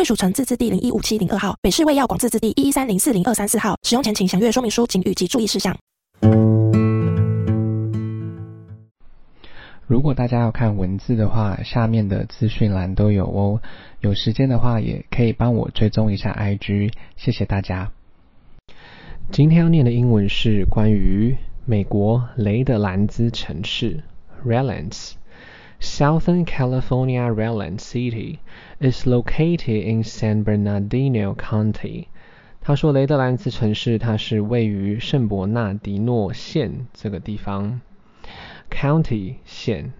贵属城自治地零一五七零二号，北市卫药广自治地一一三零四零二三四号。使用前请详阅说明书、请语及注意事项。如果大家要看文字的话，下面的资讯栏都有哦。有时间的话，也可以帮我追踪一下 IG，谢谢大家。今天要念的英文是关于美国雷德兰兹城市 （Redlands）。Southern California Redland City is located in San Bernardino County。他说，雷德兰兹城市它是位于圣伯纳迪诺县这个地方。County 县。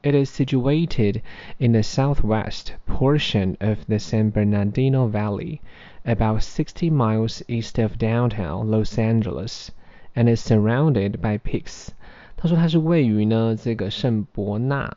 It is situated in the southwest portion of the San Bernardino Valley, about 60 miles east of downtown Los Angeles, and is surrounded by peaks. 他说它是位于呢这个圣伯纳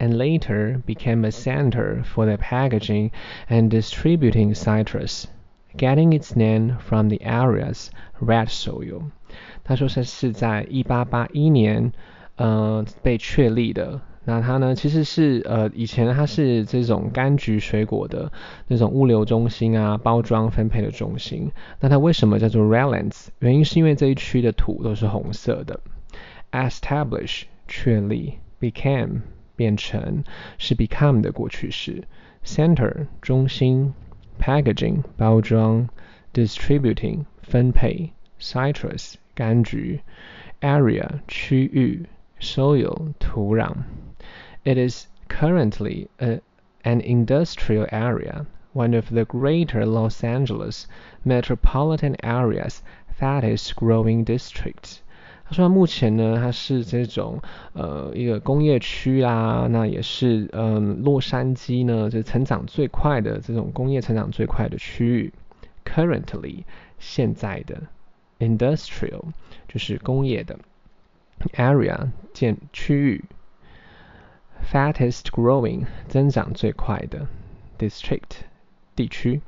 and later became a center for the packaging and distributing citrus, getting its name from the area's red soil. 他说是是在一八八一年，呃，被确立的。那它呢，其实是呃，以前它是这种柑橘水果的那种物流中心啊，包装分配的中心。那它为什么叫做 Redlands？原因是因为这一区的土都是红色的。Establish 确立，became 变成是 become 的过去式，center 中心，packaging 包装，distributing 分配，citrus 柑橘，area 区域，soil 土壤。It is currently a, an industrial area, one of the greater Los Angeles metropolitan area's fastest growing districts. 他说目前呢，它是这种呃一个工业区啦，那也是嗯洛杉矶呢，就成长最快的这种工业成长最快的区域。Currently 现在的 industrial 就是工业的 area 建区域，fastest growing 增长最快的 district 地区。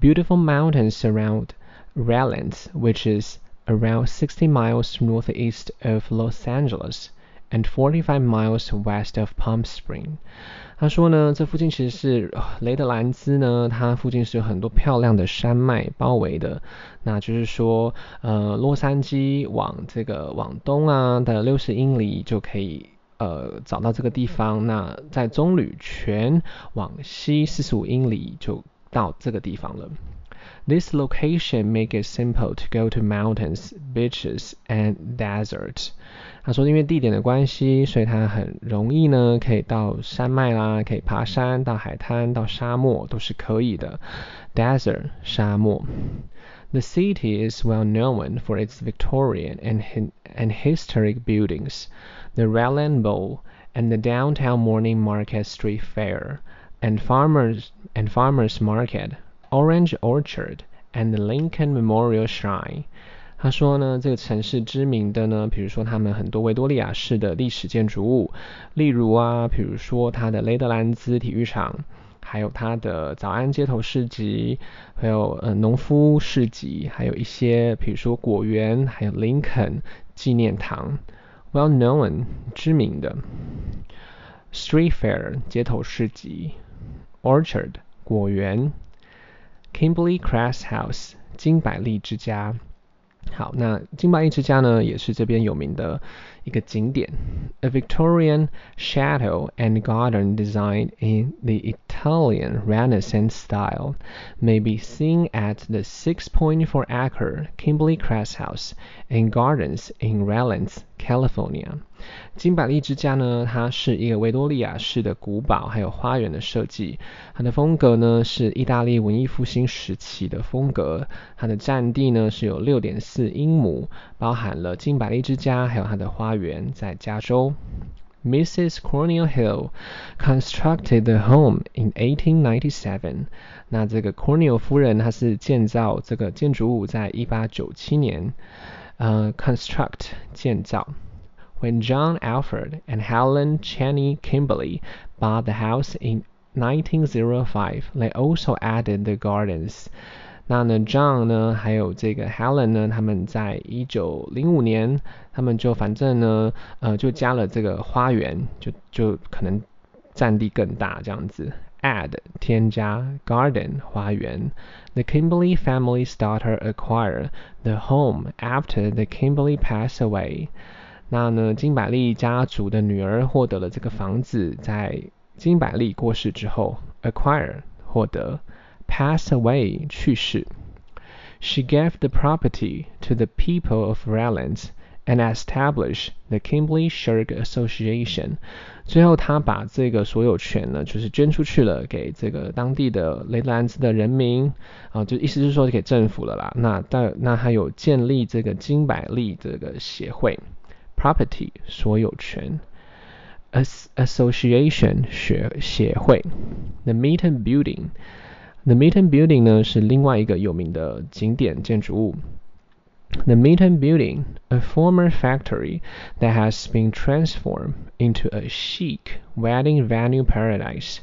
Beautiful mountains surround Redlands, which is around 60 miles northeast of Los Angeles and 45 miles west of Palm Springs。他说呢，这附近其实是雷德兰兹呢，它附近是有很多漂亮的山脉包围的。那就是说，呃，洛杉矶往这个往东啊的六十英里就可以呃找到这个地方。那在棕榈泉往西四十五英里就到这个地方了。This location make it simple to go to mountains, beaches, and desert. 他说，因为地点的关系，所以它很容易呢，可以到山脉啦，可以爬山，到海滩，到沙漠都是可以的。Desert 沙漠。The city is well known for its Victorian and and historic buildings, the Redland Bowl, and the downtown morning market street fair, and farmers and farmers market. Orange Orchard and Lincoln Memorial Shrine。他说呢，这个城市知名的呢，比如说他们很多维多利亚式的历史建筑物，例如啊，比如说它的雷德兰兹体育场，还有它的早安街头市集，还有呃农夫市集，还有一些比如说果园，还有林肯纪念堂，well known 知名的 street fair 街头市集，orchard 果园。Kimberly Crest House 金百利之家。好，那金百利之家呢，也是这边有名的一个景点。A Victorian chateau and garden designed in the Italian Renaissance style may be seen at the 6.4-acre Kimberly Crest House and Gardens in Redlands, California. 金百利之家呢，它是一个维多利亚式的古堡，还有花园的设计。它的风格呢是意大利文艺复兴时期的风格。它的占地呢是有6.4英亩，包含了金百利之家还有它的花园在加州。 Mrs. Cornell Hill constructed the home in 1897。那这个 Cornell 夫人她是建造这个建筑物在1897年，呃，construct 建造。when John Alfred and Helen Cheney Kimberly bought the house in 1905, they also added the gardens. 那呢，John 呢，还有这个 Helen 呢，他们在一九零五年，他们就反正呢，呃，就加了这个花园，就就可能占地更大这样子。Add 添加 garden 花园。The Kimberly family's daughter acquire the home after the Kimberly passed away. 那呢，金百利家族的女儿获得了这个房子，在金百利过世之后，acquire 获得 ，pass away 去世。She gave the property to the people of Redlands and established the Kimberly Shirk Association。最后，她把这个所有权呢，就是捐出去了，给这个当地的雷德兰兹的人民啊，就意思是说给政府了啦。那但那还有建立这个金百利这个协会。property 所有权，association 学协会，the Meaton Building，the Meaton Building 呢是另外一个有名的景点建筑物。The Meaton Building, a former factory that has been transformed into a chic wedding venue paradise,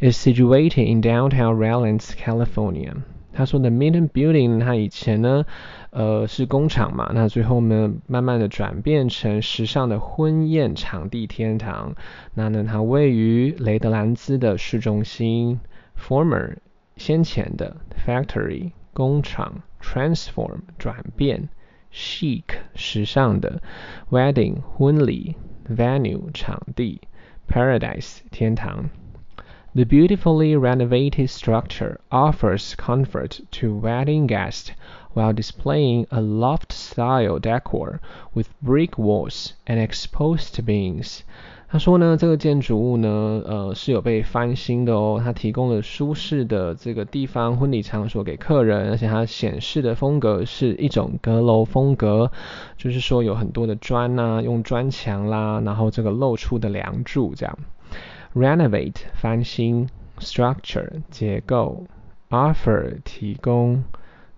is situated in downtown Redlands, California. 他说的 Meaton Building，它以前呢，呃，是工厂嘛，那最后呢，慢慢的转变成时尚的婚宴场地天堂。那呢，它位于雷德兰兹的市中心。Former 先前的 Factory 工厂，Transform 转变，Chic 时尚的，Wedding 婚礼，Venue 场地，Paradise 天堂。The beautifully renovated structure offers comfort to wedding guests while displaying a loft-style decor with brick walls and exposed beams. 他说呢，这个建筑物呢，呃，是有被翻新的哦。它提供了舒适的这个地方婚礼场所给客人，而且它显示的风格是一种阁楼风格，就是说有很多的砖呐，用砖墙啦，然后这个露出的梁柱这样。renovate 翻新，structure 结构，offer 提供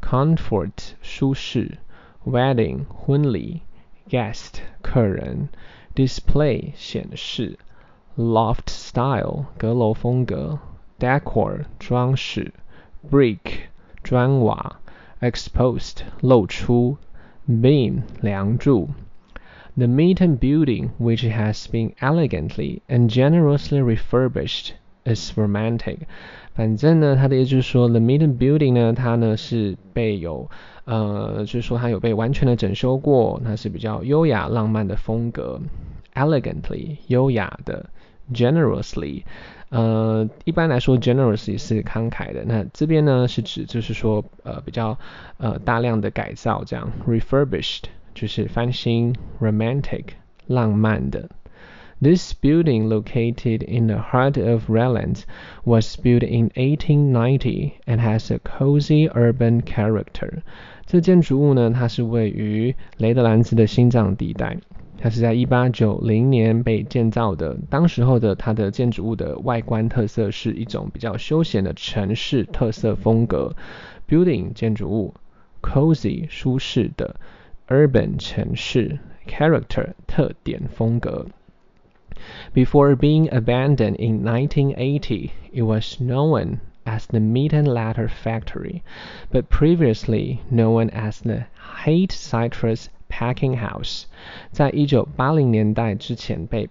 ，comfort 舒适，wedding 婚礼，guest 客人 ，display 显示，loft style 阁楼风格，decor 装饰，brick 砖瓦，exposed 露出，beam 梁柱。The Meaton Building, which has been elegantly and generously refurbished, is romantic. 反正呢，它的意思就是说，The Meaton Building 呢，它呢是被有呃，就是说它有被完全的整修过，它是比较优雅浪漫的风格。Elegantly 优雅的，generously 呃，一般来说，generously 是慷慨的。那这边呢是指就是说呃比较呃大量的改造这样，refurbished。就是翻新 romantic 浪漫的。This building, located in the heart of Redlands, was built in 1890 and has a cozy urban character. 这建筑物呢，它是位于雷德兰兹的心脏地带。它是在1890年被建造的。当时候的它的建筑物的外观特色是一种比较休闲的城市特色风格。Building 建筑物，cozy 舒适的。urban 城市 character 特点风格。 Before being abandoned in 1980, it was known as the Meat and Ladder Factory, but previously known as the Haight Citrus Packing House。在一九八零年代之前被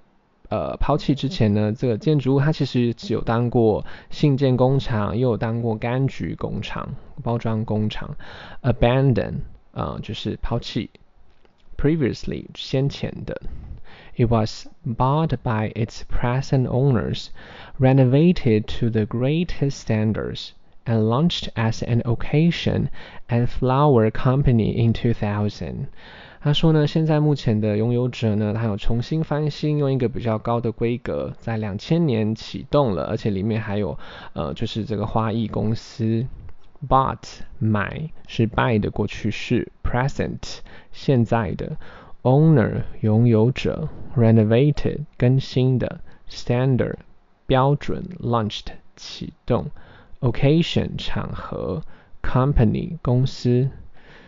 呃抛弃之前呢，这个建筑物它其实只有当过信件工厂，又有当过柑橘工厂、包装工厂。Abandon 啊，就是抛弃。Previously 先前的 It was bought by its present owners, renovated to the greatest standards, and launched as an occasion and flower company in 2000. 他说呢，现在目前的拥有者呢，他有重新翻新，用一个比较高的规格，在两千年启动了，而且里面还有呃，就是这个花艺公司。Bought 买是 buy 的过去式，present 现在的 ，owner 拥有者，renovated 更新的，standard 标准，launched 启动，occasion 场合，company 公司。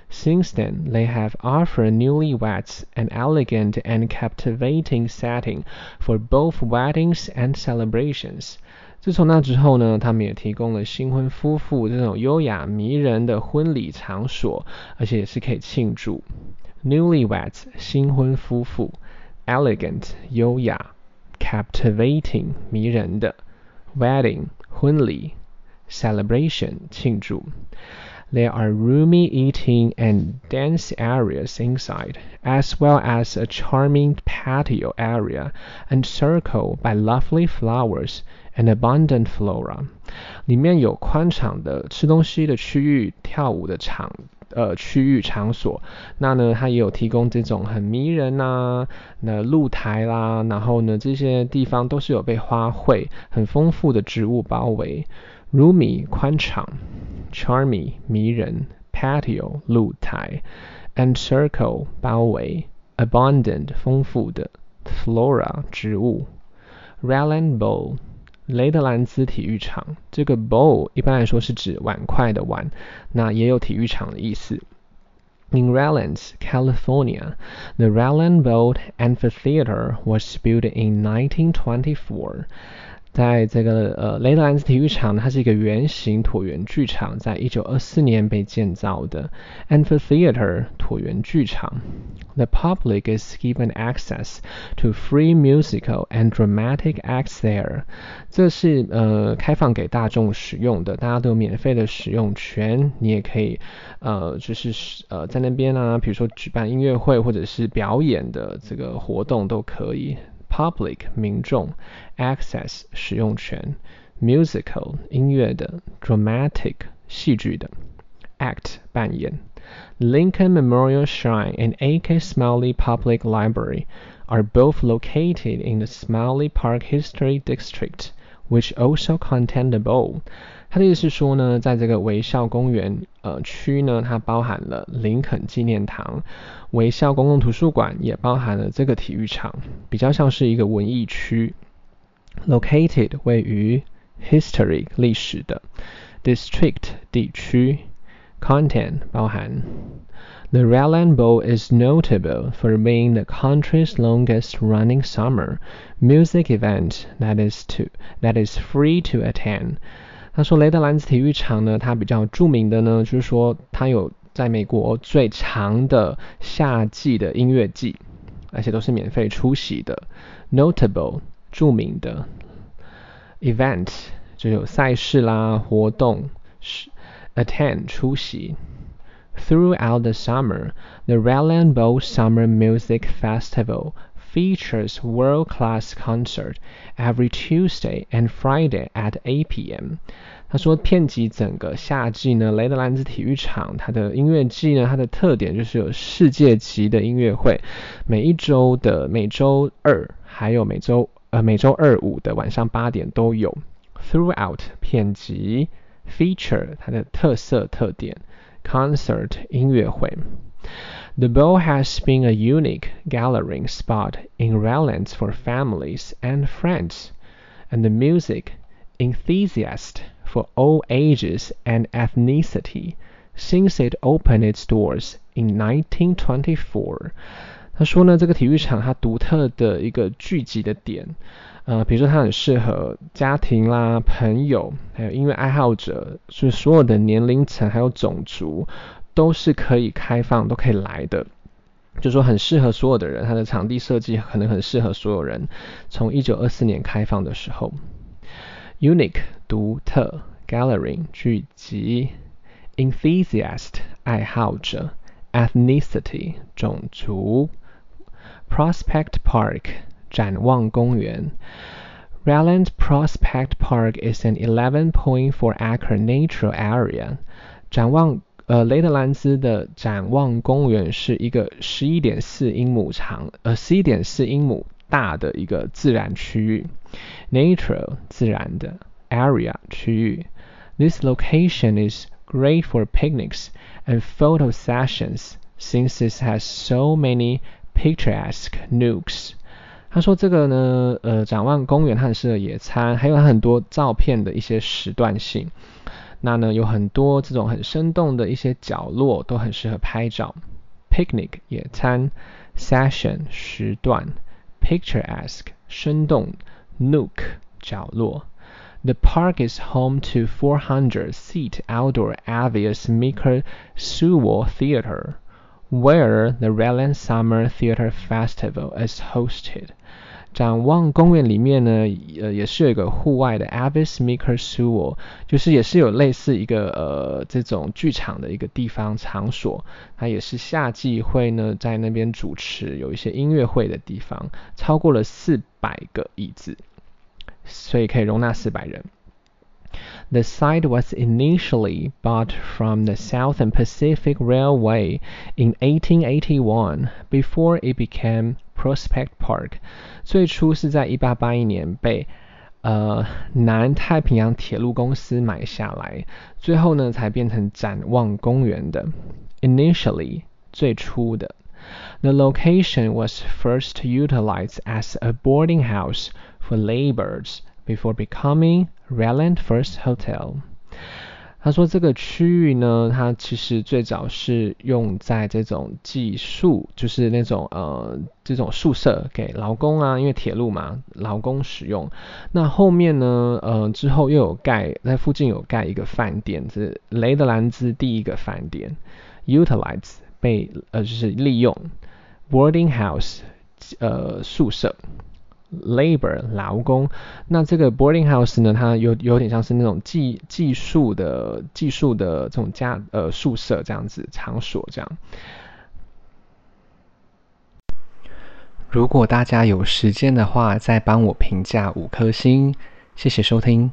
Since then, they have offered newlyweds an elegant and captivating setting for both weddings and celebrations. 自从那之后呢，他们也提供了新婚夫妇这种优雅迷人的婚礼场所，而且也是可以庆祝。 Newlyweds 新婚夫妇，elegant 优雅，captivating 迷人的，wedding 婚礼，celebration 庆祝。There are roomy eating and dance areas inside, as well as a charming patio area encircled by lovely flowers and abundant flora. 里面有宽敞的吃东西的区域、跳舞的场 呃区域场所。那呢，它也有提供这种很迷人呐、那露台啦，然后呢，这些地方都是有被花卉很丰富的植物包围。Roomy 宽敞 charmi 迷人，patio 露台，encircle 包围，abundant 丰富的，flora 植物 r a l a n b o w 雷德兰兹体育场。这个 bowl 一般来说是指碗筷的碗，那也有体育场的意思。In Ralland, California, the Ralland Bowl Amphitheater was built in 1924. 在这个呃雷德兰兹体育场，它是一个圆形椭圆剧场，在一九二四年被建造的 amphitheater 椭圆剧场。The public is given access to free musical and dramatic acts there。这是呃开放给大众使用的，大家都有免费的使用权。你也可以呃就是呃在那边啊，比如说举办音乐会或者是表演的这个活动都可以。public 民众，access 使用权，musical 音乐的，dramatic 戏剧的，act 扮演。Lincoln Memorial Shrine and A.K. Smiley Public Library are both located in the Smiley Park History District, which also contain the bowl. 他的意思是说呢，在这个微笑公园呃区呢，它包含了林肯纪念堂、微笑公共图书馆，也包含了这个体育场，比较像是一个文艺区。Located 位于 history 历史的 district 地区，content 包含。The Redland Bowl is notable for being the country's longest running summer music event that is to that is free to attend。他说雷德兰兹体育场呢，它比较著名的呢，就是说它有在美国最长的夏季的音乐季，而且都是免费出席的。Notable 著名的 event 就有赛事啦、活动是 attend 出席。Throughout the summer, the Ralland Bowl Summer Music Festival features world-class concert every Tuesday and Friday at 8 p.m. 他说，遍及整个夏季呢，雷德兰兹体育场它的音乐季呢，它的特点就是有世界级的音乐会，每一周的每周二还有每周呃每周二五的晚上八点都有。Throughout 遍及 feature 它的特色特点 ，concert 音乐会。The bowl has been a unique gathering spot in Rallands for families and friends, and the music enthusiasts for all ages and ethnicity since it opened its doors in 1924. 他说呢，这个体育场它独特的一个聚集的点， 呃，比如说它很适合家庭啦、朋友，还有音乐爱好者，是所有的年龄层还有种族都是可以开放、都可以来的。就说很适合所有的人，它的场地设计可能很适合所有人。从一九二四年开放的时候。unique 独特，gathering 聚集，enthusiast 爱好者，ethnicity 种族 Prospect Park 展望公园。Redland Prospect Park is an 11.4 acre natural area。展望呃，雷德兰兹的展望公园是一个十一点四英亩长，呃，十一点四英亩大的一个自然区域，natural 自然的 area 区域。This location is great for picnics and photo sessions since it has so many picturesque nooks. 他说这个呢，呃，展望公园它很适合野餐，还有很多照片的一些时段性。那呢，有很多这种很生动的一些角落都很适合拍照。Picnic 野餐，session 时段，picturesque 生动，nook 角落。The park is home to 400-seat outdoor Avius Maker Sewall Theater, where the Ryland Summer Theatre Festival is hosted. 展望公园里面呢，呃，也是有一个户外的 Avis Maker Sewell，就是也是有类似一个呃这种剧场的一个地方场所，它也是夏季会呢在那边主持有一些音乐会的地方，超过了四百个椅子。所以可以容纳四百人。The site was initially bought from the Southern Pacific Railway in 1881 before it became Prospect Park。最初是在1881年被呃南太平洋铁路公司买下来，最后呢才变成展望公园的。Initially 最初的。The location was first utilized as a boarding house for laborers Before becoming Ryland First Hotel。他说这个区域呢，它其实最早是用在这种寄宿，就是那种呃这种宿舍给劳工啊，因为铁路嘛，劳工使用。那后面呢，呃之后又有盖在附近有盖一个饭店，是雷德兰兹第一个饭店，utilize 被呃就是利用，boarding house 呃宿舍。Labor 劳工，那这个 boarding house 呢，它有有点像是那种寄寄宿的寄宿的这种家呃宿舍这样子场所这样。如果大家有时间的话，再帮我评价五颗星，谢谢收听。